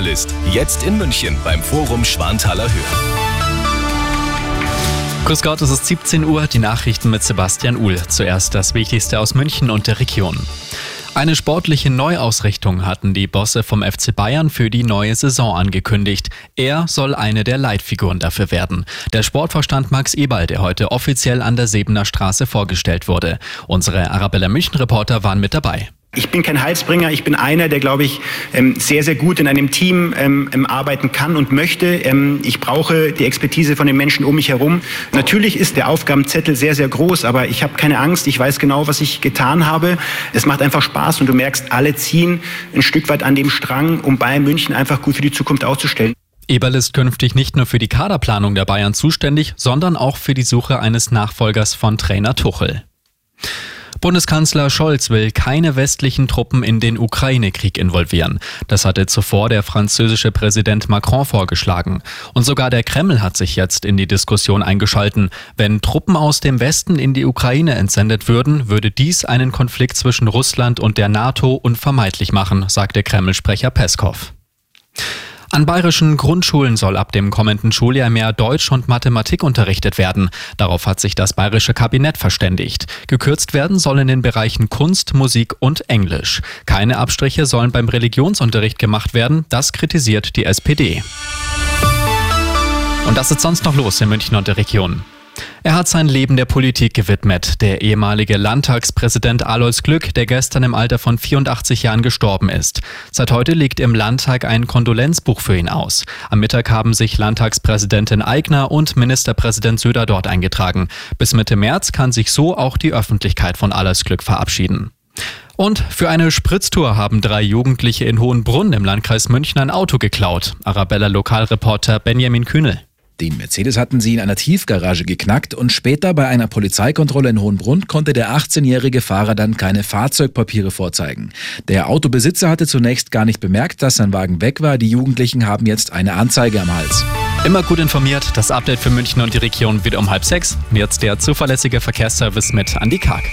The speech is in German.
List. Jetzt in München beim Forum Schwanthaler Höhe. Grüß Gott, es ist 17 Uhr, die Nachrichten mit Sebastian Uhl. Zuerst das Wichtigste aus München und der Region. Eine sportliche Neuausrichtung hatten die Bosse vom FC Bayern für die neue Saison angekündigt. Er soll eine der Leitfiguren dafür werden. Der Sportvorstand Max Eberl, der heute offiziell an der Sebener Straße vorgestellt wurde. Unsere Arabella München Reporter waren mit dabei. Ich bin kein Halsbringer, ich bin einer, der, glaube ich, ähm, sehr, sehr gut in einem Team ähm, ähm, arbeiten kann und möchte. Ich brauche die Expertise von den Menschen um mich herum. Natürlich ist der Aufgabenzettel sehr, sehr groß, aber ich habe keine Angst. Ich weiß genau, was ich getan habe. Es macht einfach Spaß und du merkst, alle ziehen ein Stück weit an dem Strang, um Bayern München einfach gut für die Zukunft aufzustellen. Eberl ist künftig nicht nur für die Kaderplanung der Bayern zuständig, sondern auch für die Suche eines Nachfolgers von Trainer Tuchel. Bundeskanzler Scholz will keine westlichen Truppen in den Ukraine-Krieg involvieren. Das hatte zuvor der französische Präsident Macron vorgeschlagen. Und sogar der Kreml hat sich jetzt in die Diskussion eingeschalten. Wenn Truppen aus dem Westen in die Ukraine entsendet würden, würde dies einen Konflikt zwischen Russland und der NATO unvermeidlich machen, sagte Kreml-Sprecher Peskov. An bayerischen Grundschulen soll ab dem kommenden Schuljahr mehr Deutsch und Mathematik unterrichtet werden. Darauf hat sich das bayerische Kabinett verständigt. Gekürzt werden soll in den Bereichen Kunst, Musik und Englisch. Keine Abstriche sollen beim Religionsunterricht gemacht werden. Das kritisiert die SPD. Und das ist sonst noch los in München und der Region. Er hat sein Leben der Politik gewidmet. Der ehemalige Landtagspräsident Alois Glück, der gestern im Alter von 84 Jahren gestorben ist. Seit heute liegt im Landtag ein Kondolenzbuch für ihn aus. Am Mittag haben sich Landtagspräsidentin Eigner und Ministerpräsident Söder dort eingetragen. Bis Mitte März kann sich so auch die Öffentlichkeit von Alois Glück verabschieden. Und für eine Spritztour haben drei Jugendliche in Hohenbrunn im Landkreis München ein Auto geklaut. Arabella Lokalreporter Benjamin Kühnel. Den Mercedes hatten sie in einer Tiefgarage geknackt und später bei einer Polizeikontrolle in Hohenbrunn konnte der 18-jährige Fahrer dann keine Fahrzeugpapiere vorzeigen. Der Autobesitzer hatte zunächst gar nicht bemerkt, dass sein Wagen weg war. Die Jugendlichen haben jetzt eine Anzeige am Hals. Immer gut informiert, das Update für München und die Region wieder um halb sechs. Jetzt der zuverlässige Verkehrsservice mit Andy Karg.